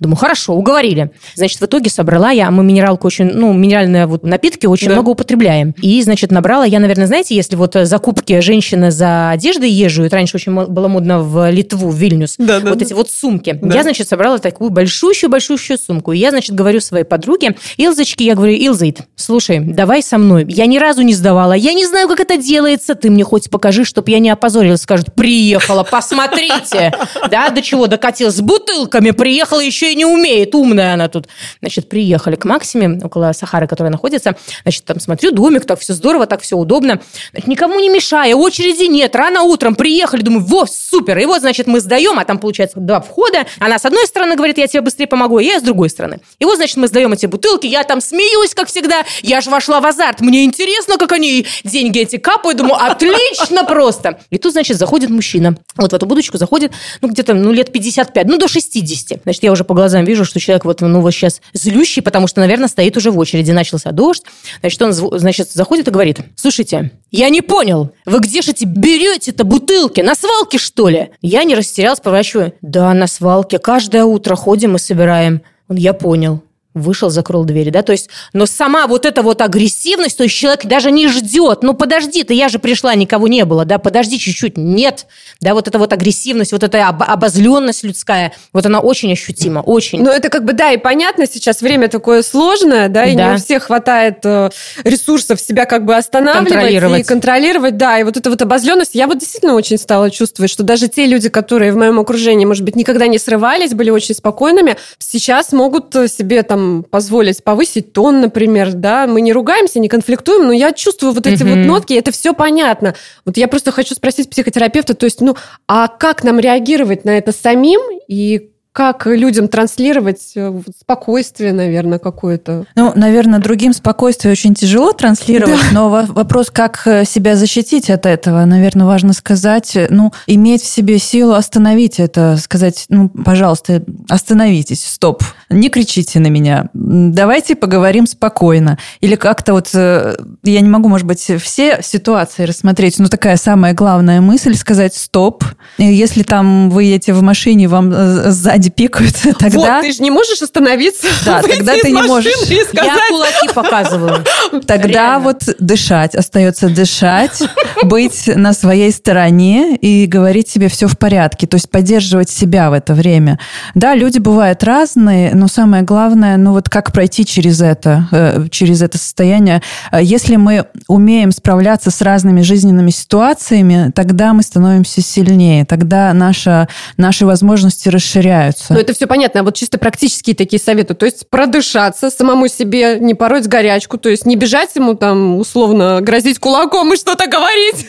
Думаю, хорошо, уговорили. Значит, в итоге собрала я, мы минералку очень, ну, минеральные вот напитки очень да. много употребляем. И, значит, набрала я, наверное, знаете, если вот закупки женщины за одеждой езжают, раньше очень было модно в Литву, в Вильнюс, да, да, вот да. эти вот сумки. Да. Я, значит, собрала такую большущую-большущую сумку. И я, значит, говорю своей подруге, Илзочке, я говорю, Илзаид, слушай, давай со мной. Я ни разу не сдавала, я не знаю, как это делается, ты мне хоть покажи, чтобы я не опозорилась. Скажут, приехала, посмотрите. Да, до чего, докатилась с бутылками, приехала еще и не умеет, умная она тут. Значит, приехали к Максиме, около Сахары, которая находится. Значит, там смотрю, домик, так все здорово, так все удобно. Значит, никому не мешая, очереди нет, рано утром приехали, думаю, во, супер. И вот, значит, мы сдаем, а там, получается, два входа. Она с одной стороны говорит, я тебе быстрее помогу, а я с другой стороны. И вот, значит, мы сдаем эти бутылки, я там смеюсь, как всегда, я же вошла в азарт, мне интересно, как они деньги эти капают, думаю, отлично просто. И тут, значит, заходит мужчина. Вот в эту будочку заходит, ну, где-то, ну, лет 55, ну, до 60. Значит, я уже по глазам вижу, что человек вот, ну, вот сейчас злющий, потому что, наверное, стоит уже в очереди. Начался дождь. Значит, он, значит, заходит и говорит, слушайте, я не понял, вы где же эти берете-то бутылки? На свалке, что ли? Я не растерялась, поворачиваю. Да, на свалке. Каждое утро ходим и собираем. Он, я понял вышел, закрыл двери, да, то есть, но сама вот эта вот агрессивность, то есть человек даже не ждет, ну подожди, ты я же пришла, никого не было, да, подожди чуть-чуть, нет, да, вот эта вот агрессивность, вот эта об- обозленность людская, вот она очень ощутима, очень. Ну это как бы, да, и понятно, сейчас время такое сложное, да, и да. не у всех хватает э, ресурсов себя как бы останавливать контролировать. и контролировать, да, и вот эта вот обозленность, я вот действительно очень стала чувствовать, что даже те люди, которые в моем окружении, может быть, никогда не срывались, были очень спокойными, сейчас могут себе там позволить повысить тон, например, да, мы не ругаемся, не конфликтуем, но я чувствую вот эти вот нотки, это все понятно. Вот я просто хочу спросить психотерапевта, то есть, ну, а как нам реагировать на это самим и как людям транслировать э, спокойствие, наверное, какое-то? Ну, наверное, другим спокойствие очень тяжело транслировать, да. но вопрос, как э, себя защитить от этого, наверное, важно сказать, э, ну, иметь в себе силу остановить это, сказать, ну, пожалуйста, остановитесь, стоп, не кричите на меня, давайте поговорим спокойно. Или как-то вот, я не могу, может быть, все ситуации рассмотреть, но такая самая главная мысль сказать стоп. Если там вы едете в машине, вам сзади сзади пикают, [LAUGHS] тогда... Вот, ты же не можешь остановиться, Да, [LAUGHS] тогда ты не можешь. Я кулаки показываю. [LAUGHS] Тогда вот дышать, остается дышать, быть на своей стороне и говорить себе все в порядке, то есть поддерживать себя в это время. Да, люди бывают разные, но самое главное, ну вот как пройти через это, э, через это состояние. Если мы умеем справляться с разными жизненными ситуациями, тогда мы становимся сильнее, тогда наша, наши возможности расширяются. Ну, это все понятно. А вот чисто практические такие советы. То есть продышаться, самому себе не пороть горячку, то есть не бежать ему там условно грозить кулаком и что-то говорить.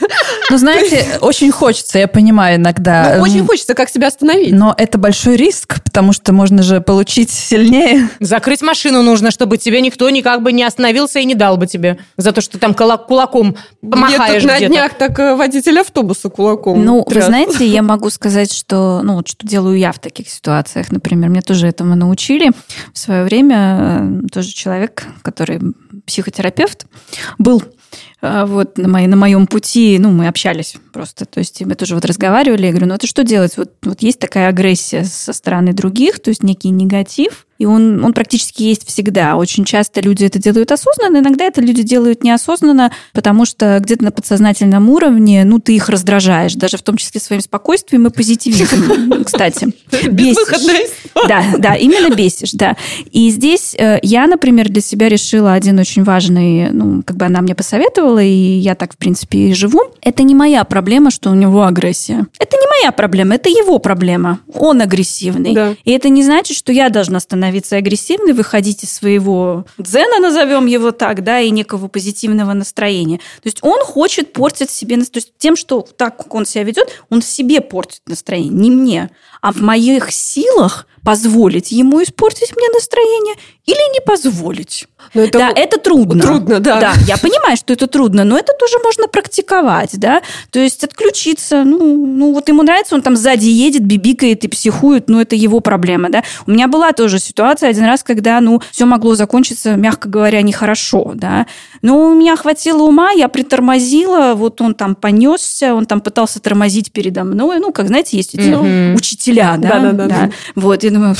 Ну, знаете, очень хочется, я понимаю иногда. Ну, очень хочется, как себя остановить. Но это большой риск, потому что можно же получить сильнее. Закрыть машину нужно, чтобы тебе никто никак бы не остановился и не дал бы тебе за то, что ты там кулаком помахаешь Нет, на днях так э, водитель автобуса кулаком Ну, тряс. вы знаете, я [LAUGHS] могу сказать, что, ну, вот что делаю я в таких ситуациях например. Мне тоже этому научили. В свое время э, тоже человек, который психотерапевт, был вот на, моей, на моем пути, ну, мы общались просто, то есть мы тоже вот разговаривали, я говорю, ну, это что делать? Вот, вот есть такая агрессия со стороны других, то есть некий негатив, и он, он практически есть всегда. Очень часто люди это делают осознанно, иногда это люди делают неосознанно, потому что где-то на подсознательном уровне, ну, ты их раздражаешь, даже в том числе своим спокойствием и позитивизмом, кстати. [LAUGHS] Бесишь. Да, да, именно бесишь, да. И здесь э, я, например, для себя решила один очень важный, ну, как бы она мне посоветовала, и я так, в принципе, и живу. Это не моя проблема, что у него агрессия. Это не моя проблема, это его проблема. Он агрессивный. Да. И это не значит, что я должна становиться агрессивной, выходить из своего дзена, назовем его так, да, и некого позитивного настроения. То есть он хочет портить себе настроение. То есть тем, что так, как он себя ведет, он себе портит настроение, не мне. А в моих силах позволить ему испортить мне настроение или не позволить. Но это да, это трудно. Трудно, да. Да, я понимаю, что это трудно, но это тоже можно практиковать, да. То есть отключиться, ну, ну вот ему нравится, он там сзади едет, бибикает и психует, ну это его проблема, да. У меня была тоже ситуация один раз, когда, ну, все могло закончиться, мягко говоря, нехорошо, да. Но у меня хватило ума, я притормозила, вот он там понесся, он там пытался тормозить передо мной, ну, как, знаете, есть эти Мгм. учителя, да, Да-да-да. Вот, я думаю,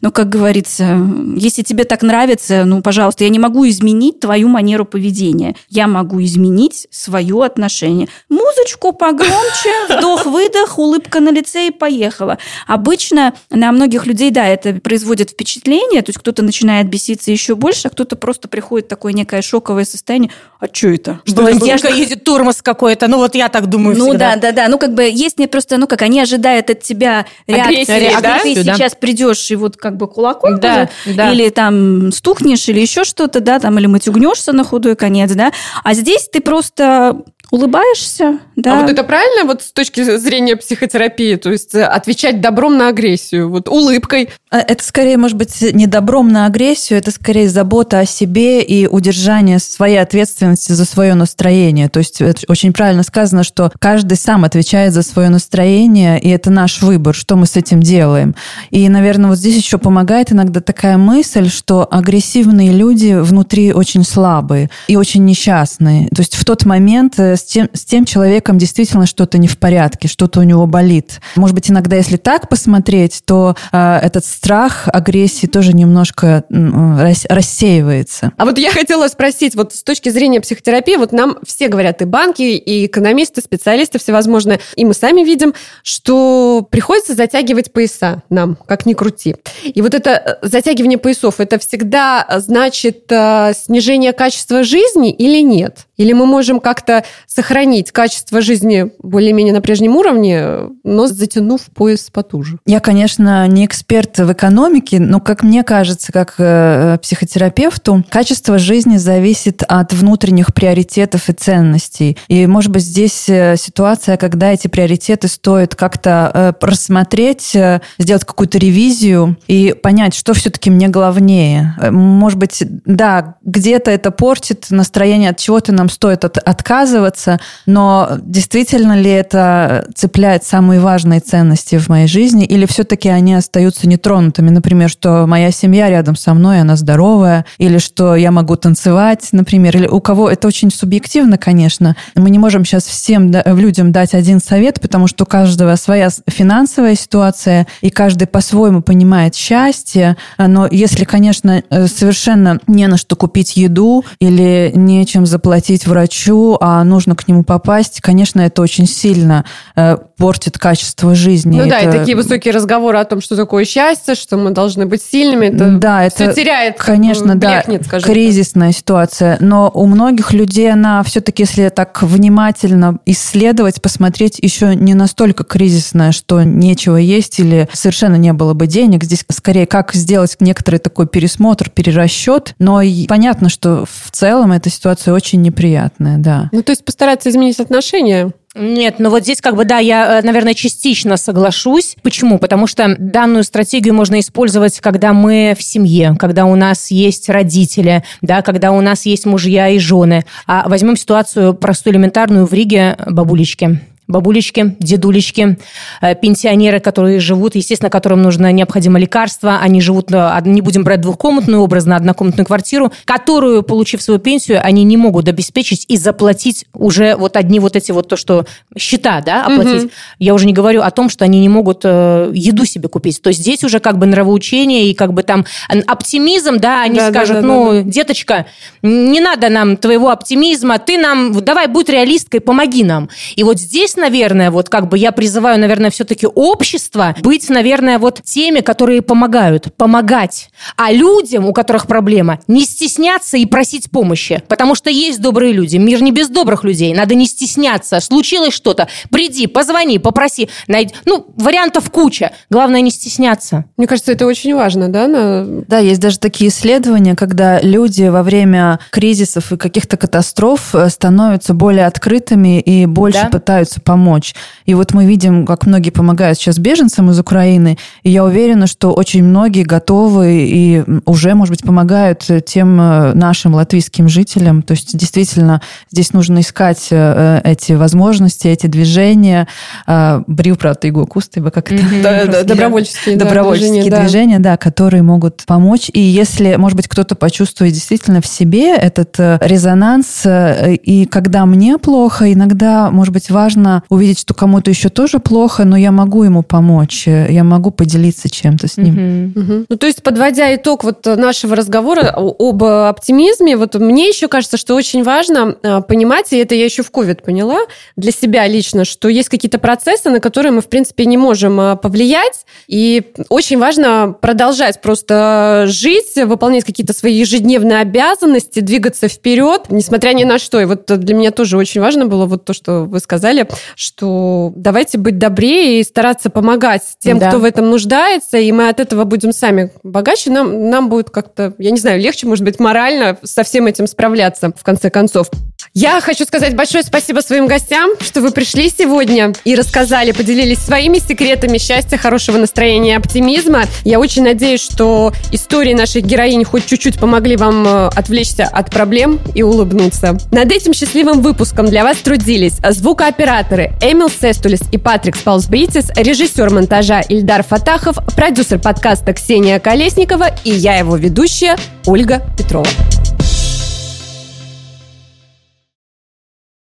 ну, как говорится, если тебе так нравится, ну, пожалуйста, я не могу изменить твою манеру поведения. Я могу изменить свое отношение. Музычку погромче, [LAUGHS] вдох-выдох, улыбка на лице и поехала. Обычно на многих людей, да, это производит впечатление, то есть кто-то начинает беситься еще больше, а кто-то просто приходит в такое некое шоковое состояние. А что это? Что это? Блондинка едет тормоз какой-то. Ну, вот я так думаю Ну всегда. да, да, да. Ну как бы есть не просто, ну как они ожидают от тебя реакции, Агрессии, а да? ты Да. сейчас придешь и вот как бы кулаком Да, тоже, да. или там стукнешь, или еще что-то, да, там, или матюгнешься на худой конец, да. А здесь ты просто улыбаешься, да. А вот это правильно вот с точки зрения психотерапии? То есть э, отвечать добром на агрессию, вот улыбкой. А Это скорее, может быть, не добром на агрессию, это скорее забота о себе и удержание своей ответственности за свое настроение. То есть это очень правильно сказано, что каждый сам отвечает за свое настроение, и это наш выбор, что мы с этим делаем. И, наверное, вот здесь еще помогает иногда такая мысль, что агрессивные люди внутри очень слабые и очень несчастные. То есть в тот момент э, с тем, с тем человеком действительно что-то не в порядке, что-то у него болит. Может быть, иногда, если так посмотреть, то э, этот страх агрессии тоже немножко рас- рассеивается. А вот я хотела спросить, вот с точки зрения психотерапии, вот нам все говорят, и банки, и экономисты, специалисты всевозможные, и мы сами видим, что приходится затягивать пояса нам, как ни крути. И вот это э, затягивание поясов, это всегда значит э, снижение качества жизни или нет? Или мы можем как-то сохранить качество жизни более-менее на прежнем уровне, но затянув пояс потуже? Я, конечно, не эксперт в экономике, но, как мне кажется, как э, психотерапевту, качество жизни зависит от внутренних приоритетов и ценностей. И, может быть, здесь э, ситуация, когда эти приоритеты стоит как-то э, просмотреть, э, сделать какую-то ревизию и понять, что все-таки мне главнее. Э, Может быть, да, где-то это портит настроение, от чего-то нам стоит от- отказываться, но действительно ли это цепляет самые важные ценности в моей жизни, или все-таки они остаются нетронутыми? Например, что моя семья рядом со мной, она здоровая, или что я могу танцевать, например, или у кого это очень субъективно, конечно. Мы не можем сейчас всем людям дать один совет, потому что у каждого своя финансовая ситуация, и каждый по-своему понимает счастье. Но если, конечно, э, совершенно не на что купить еду или нечем заплатить врачу, а нужно к нему попасть, конечно, это очень сильно э, портит качество жизни. Ну да, и Это- такие высокие разговоры о том, что такое счастье, что мы должны быть сильными, это да, все это, теряет, конечно, бы, да, блекнет, скажем так. кризисная ситуация. Но у многих людей она все-таки, если так внимательно исследовать, посмотреть, еще не настолько кризисная, что нечего есть или совершенно не было бы денег. Здесь скорее как сделать некоторый такой пересмотр, перерасчет. Но понятно, что в целом эта ситуация очень неприятная, да. Ну, то есть постараться изменить отношения. Нет, ну вот здесь как бы, да, я, э, наверное, частично соглашусь. Почему? Потому что данную стратегию можно использовать, когда мы в семье, когда у нас есть родители, да, когда у нас есть мужья и жены. А возьмем ситуацию простую, элементарную в Риге бабулечки бабулечки, дедулечки, э, пенсионеры, которые живут, естественно, которым нужно необходимо лекарство, они живут, од- не будем брать двухкомнатную образно, однокомнатную квартиру, которую, получив свою пенсию, они не могут обеспечить и заплатить уже вот одни вот эти вот то, что счета, да, оплатить. Я уже не говорю о том, что они не могут э, еду себе купить. То есть здесь уже как бы нравоучение и как бы там оптимизм, да, они Да, да, скажут, да, да, ну, деточка, не надо нам твоего оптимизма, ты нам, давай будь реалисткой, помоги нам. И вот здесь, наверное, вот как бы я призываю, наверное, все-таки общество быть, наверное, вот теми, которые помогают, помогать. А людям, у которых проблема, не стесняться и просить помощи. Потому что есть добрые люди. Мир не без добрых людей. Надо не стесняться. Случилось что-то. Приди, позвони, попроси. Найди. Ну, вариантов куча. Главное не стесняться. Мне кажется, это очень важно, да? На... Да, есть даже такие исследования, когда люди во время кризисов и каких-то катастроф э, становятся более открытыми и больше да. пытаются помочь. И вот мы видим, как многие помогают сейчас беженцам из Украины, и я уверена, что очень многие готовы и уже, может быть, помогают тем э, нашим латвийским жителям. То есть действительно здесь нужно искать э, эти возможности, эти движения. А, Брил, правда, его кусты, как это? Добровольческие Добровольческие движения, да, которые могут помочь. И если, может быть, кто-то почувствует действительно в себе этот э, резонанс, и когда мне плохо, иногда, может быть, важно увидеть, что кому-то еще тоже плохо, но я могу ему помочь, я могу поделиться чем-то с ним. Угу. Угу. Ну, то есть, подводя итог вот нашего разговора об оптимизме, вот мне еще кажется, что очень важно понимать, и это я еще в COVID поняла для себя лично, что есть какие-то процессы, на которые мы, в принципе, не можем повлиять, и очень важно продолжать просто жить, выполнять какие-то свои ежедневные обязанности, двигаться вперед, несмотря ни на что. И вот для меня тоже очень важно было вот то, что вы сказали, что давайте быть добрее и стараться помогать тем, да. кто в этом нуждается, и мы от этого будем сами богаче, нам, нам будет как-то, я не знаю, легче, может быть, морально со всем этим справляться, в конце концов. Я хочу сказать большое спасибо своим гостям, что вы пришли сегодня и рассказали, поделились своими секретами счастья, хорошего настроения, оптимизма. Я очень надеюсь, что истории наших героинь хоть чуть-чуть помогли вам э, отвлечься от проблем и улыбнуться. Над этим счастливым выпуском для вас трудились звукооператоры Эмил Сестулис и Патрик Спаусбритис, режиссер монтажа Ильдар Фатахов, продюсер подкаста Ксения Колесникова и я его ведущая Ольга Петрова.